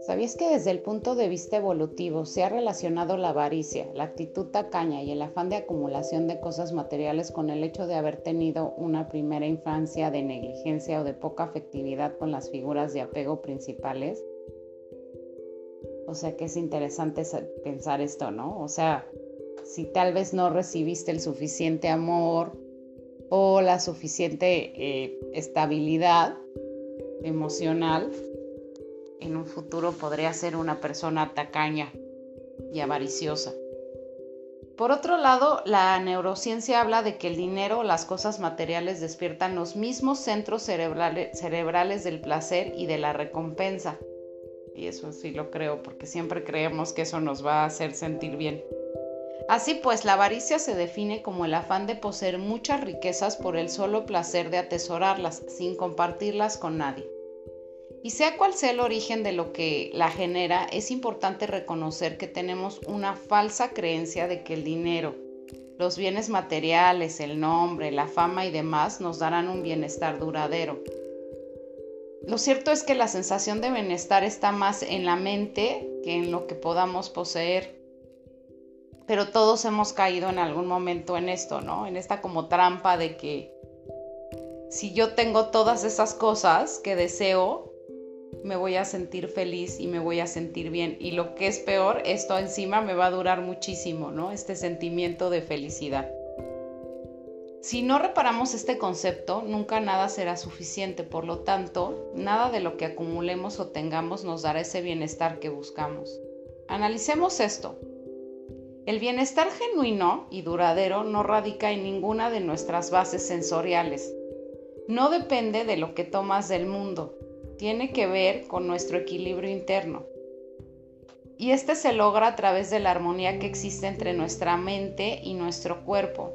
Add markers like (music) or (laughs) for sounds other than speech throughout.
¿Sabías que desde el punto de vista evolutivo se ha relacionado la avaricia, la actitud tacaña y el afán de acumulación de cosas materiales con el hecho de haber tenido una primera infancia de negligencia o de poca afectividad con las figuras de apego principales? O sea que es interesante pensar esto, ¿no? O sea, si tal vez no recibiste el suficiente amor o la suficiente eh, estabilidad emocional, en un futuro podría ser una persona tacaña y avariciosa. Por otro lado, la neurociencia habla de que el dinero o las cosas materiales despiertan los mismos centros cerebrales, cerebrales del placer y de la recompensa. Y eso sí lo creo, porque siempre creemos que eso nos va a hacer sentir bien. Así pues, la avaricia se define como el afán de poseer muchas riquezas por el solo placer de atesorarlas, sin compartirlas con nadie. Y sea cual sea el origen de lo que la genera, es importante reconocer que tenemos una falsa creencia de que el dinero, los bienes materiales, el nombre, la fama y demás nos darán un bienestar duradero. Lo cierto es que la sensación de bienestar está más en la mente que en lo que podamos poseer. Pero todos hemos caído en algún momento en esto, ¿no? En esta como trampa de que si yo tengo todas esas cosas que deseo, me voy a sentir feliz y me voy a sentir bien. Y lo que es peor, esto encima me va a durar muchísimo, ¿no? Este sentimiento de felicidad. Si no reparamos este concepto, nunca nada será suficiente. Por lo tanto, nada de lo que acumulemos o tengamos nos dará ese bienestar que buscamos. Analicemos esto. El bienestar genuino y duradero no radica en ninguna de nuestras bases sensoriales. No depende de lo que tomas del mundo, tiene que ver con nuestro equilibrio interno. Y este se logra a través de la armonía que existe entre nuestra mente y nuestro cuerpo.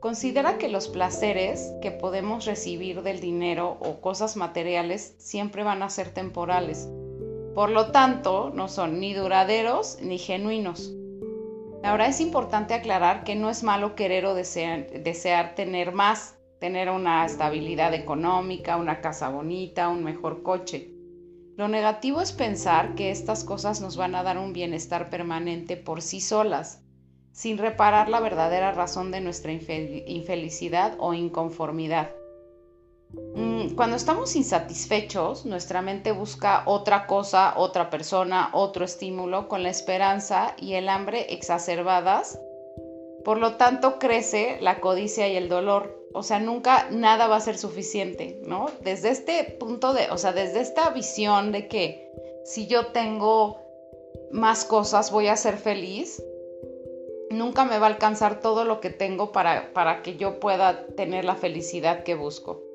Considera que los placeres que podemos recibir del dinero o cosas materiales siempre van a ser temporales. Por lo tanto, no son ni duraderos ni genuinos. Ahora es importante aclarar que no es malo querer o desear, tener más, tener una estabilidad económica, una casa bonita, un mejor coche. Lo negativo es pensar que estas cosas nos van a dar un bienestar permanente por sí solas, sin reparar la verdadera razón de nuestra infelicidad o inconformidad. Mm, cuando estamos insatisfechos, nuestra mente busca otra cosa, otra persona, otro estímulo, con la esperanza y el hambre exacerbadas. Por lo tanto, crece la codicia y el dolor o sea, nunca nada va a ser suficiente, ¿no? Desde este punto de, o sea, desde esta visión de que si yo tengo más cosas voy a ser feliz, nunca me va a alcanzar todo lo que tengo para, para que yo pueda tener la felicidad que busco.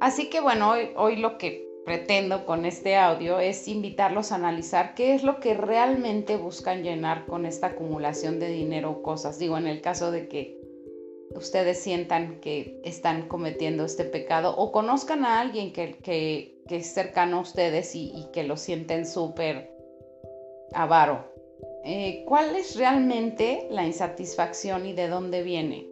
Así que bueno, hoy, lo que pretendo con este audio es invitarlos a analizar qué es lo que realmente buscan llenar con esta acumulación de dinero o cosas. Digo, en el caso de que ustedes sientan que están cometiendo este pecado o conozcan a alguien que, es cercano a ustedes y, que lo sienten súper avaro. Eh, ¿Cuál es realmente la insatisfacción y de dónde viene?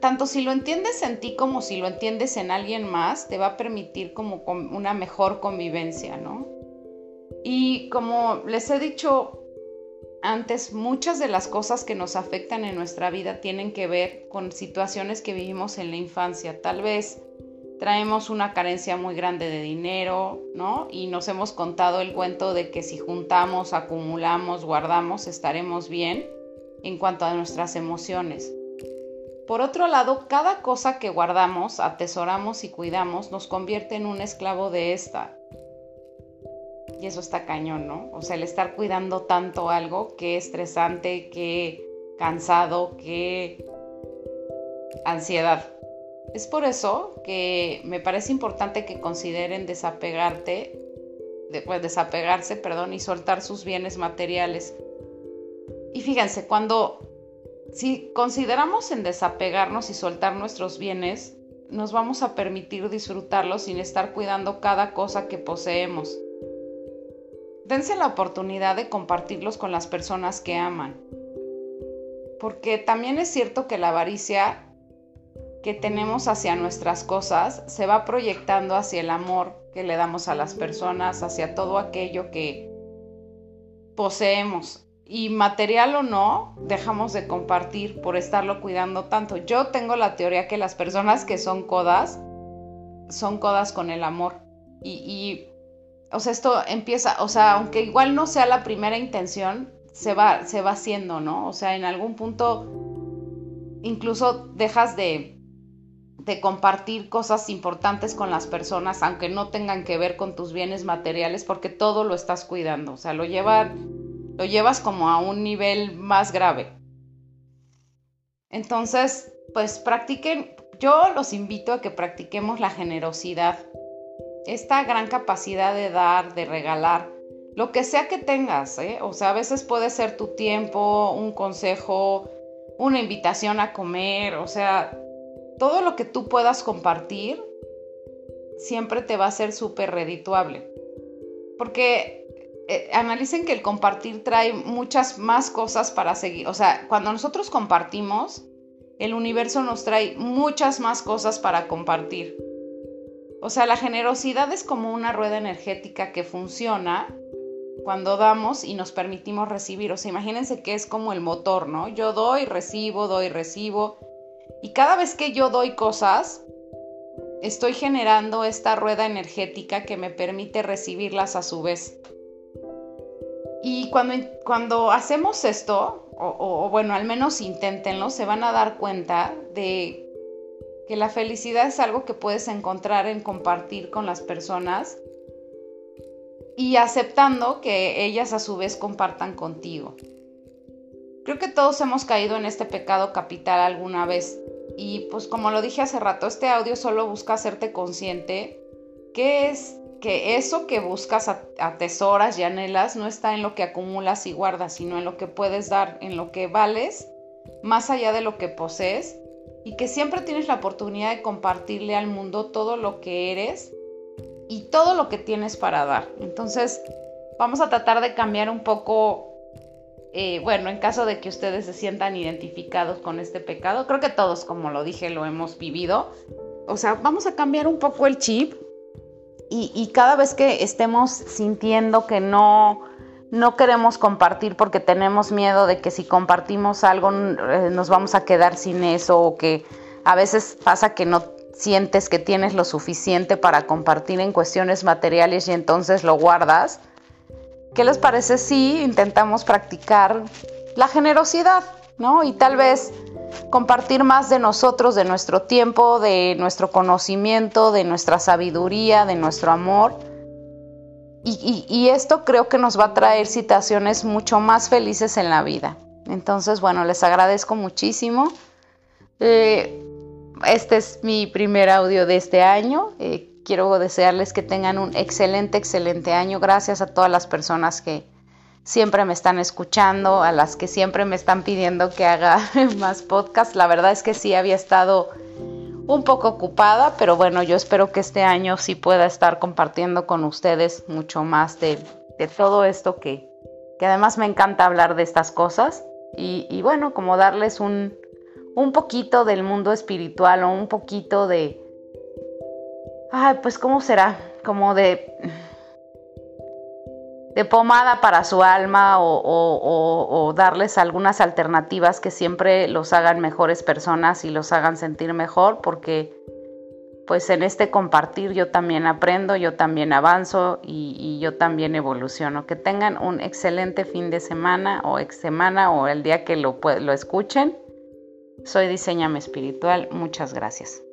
Tanto si lo entiendes en ti como si lo entiendes en alguien más, te va a permitir como una mejor convivencia, ¿no? Y como les he dicho antes muchas de las cosas que nos afectan en nuestra vida tienen que ver con situaciones que vivimos en la infancia. Tal vez traemos una carencia muy grande de dinero, ¿no? Y nos hemos contado el cuento de que si juntamos, acumulamos, guardamos, estaremos bien en cuanto a nuestras emociones. Por otro lado, cada cosa que guardamos, atesoramos y cuidamos nos convierte en un esclavo de esta. Y eso está cañón, ¿no? O sea, el estar cuidando tanto algo que estresante, que cansado, que ansiedad. Es por eso que me parece importante que consideren desapegarte, pues desapegarse, perdón, y soltar sus bienes materiales. Y fíjense, cuando si consideramos en desapegarnos y soltar nuestros bienes, nos vamos a permitir disfrutarlos sin estar cuidando cada cosa que poseemos. Dense la oportunidad de compartirlos con las personas que aman. Porque también es cierto que la avaricia que tenemos hacia nuestras cosas se va proyectando hacia el amor que le damos a las personas, hacia todo aquello que poseemos. Y material o no, dejamos de compartir por estarlo cuidando tanto. Yo tengo la teoría que las personas que son codas, son codas con el amor. Y, o sea, esto empieza, o sea, aunque igual no sea la primera intención, se va, se va haciendo, ¿no? O sea, en algún punto incluso dejas de, de compartir cosas importantes con las personas, aunque no tengan que ver con tus bienes materiales, porque todo lo estás cuidando, o sea, lo, lo llevas como a un nivel más grave. Entonces, pues practiquen, yo los invito a que practiquemos la generosidad, esta gran capacidad de dar, de regalar, lo que sea que tengas, ¿eh? o sea, a veces puede ser tu tiempo, un consejo, una invitación a comer, o sea, todo lo que tú puedas compartir siempre te va a ser súper redituable. Porque eh, analicen que el compartir trae muchas más cosas para seguir. O sea, cuando nosotros compartimos, el universo nos trae muchas más cosas para compartir. O sea, la generosidad es como una rueda energética que funciona cuando damos y nos permitimos recibir. O sea, imagínense que es como el motor, ¿no? Yo doy, recibo, doy, recibo. Y cada vez que yo doy cosas, estoy generando esta rueda energética que me permite recibirlas a su vez. Y cuando, cuando hacemos esto, o, o, bueno, al menos inténtenlo, se van a dar cuenta de que la felicidad es algo que puedes encontrar en compartir con las personas y aceptando que ellas a su vez compartan contigo. Creo que todos hemos caído en este pecado capital alguna vez y pues como lo dije hace rato, este audio solo busca hacerte consciente que es que eso que buscas atesoras y anhelas no está en lo que acumulas y guardas, sino en lo que puedes dar, en lo que vales, más allá de lo que posees, y que siempre tienes la oportunidad de compartirle al mundo todo lo que eres y todo lo que tienes para dar. Entonces, vamos a tratar de cambiar un poco, eh, bueno, en caso de que ustedes se sientan identificados con este pecado, creo que todos, como lo dije, lo hemos vivido. O sea, vamos a cambiar un poco el chip y, cada vez que estemos sintiendo que no, no queremos compartir porque tenemos miedo de que si compartimos algo eh, nos vamos a quedar sin eso o que a veces pasa que no sientes que tienes lo suficiente para compartir en cuestiones materiales y entonces lo guardas. ¿Qué les parece si intentamos practicar la generosidad, ¿no? Y tal vez compartir más de nosotros, de nuestro tiempo, de nuestro conocimiento, de nuestra sabiduría, de nuestro amor. Y, esto creo que nos va a traer situaciones mucho más felices en la vida. Entonces, bueno, les agradezco muchísimo. Eh, este es mi primer audio de este año. Eh, quiero desearles que tengan un excelente, excelente año. Gracias a todas las personas que siempre me están escuchando, a las que siempre me están pidiendo que haga (laughs) más podcast. La verdad es que sí había estado un poco ocupada, pero bueno, yo espero que este año sí pueda estar compartiendo con ustedes mucho más de, todo esto que, que, además me encanta hablar de estas cosas. Y, y bueno, como darles un, un poquito del mundo espiritual o un poquito de... Ay, pues ¿cómo será? Como de... de pomada para su alma o, darles algunas alternativas que siempre los hagan mejores personas y los hagan sentir mejor porque pues en este compartir yo también aprendo, yo también avanzo y, y, yo también evoluciono. Que tengan un excelente fin de semana o ex semana o el día que lo, lo escuchen. Soy Diseñame Espiritual. Muchas gracias.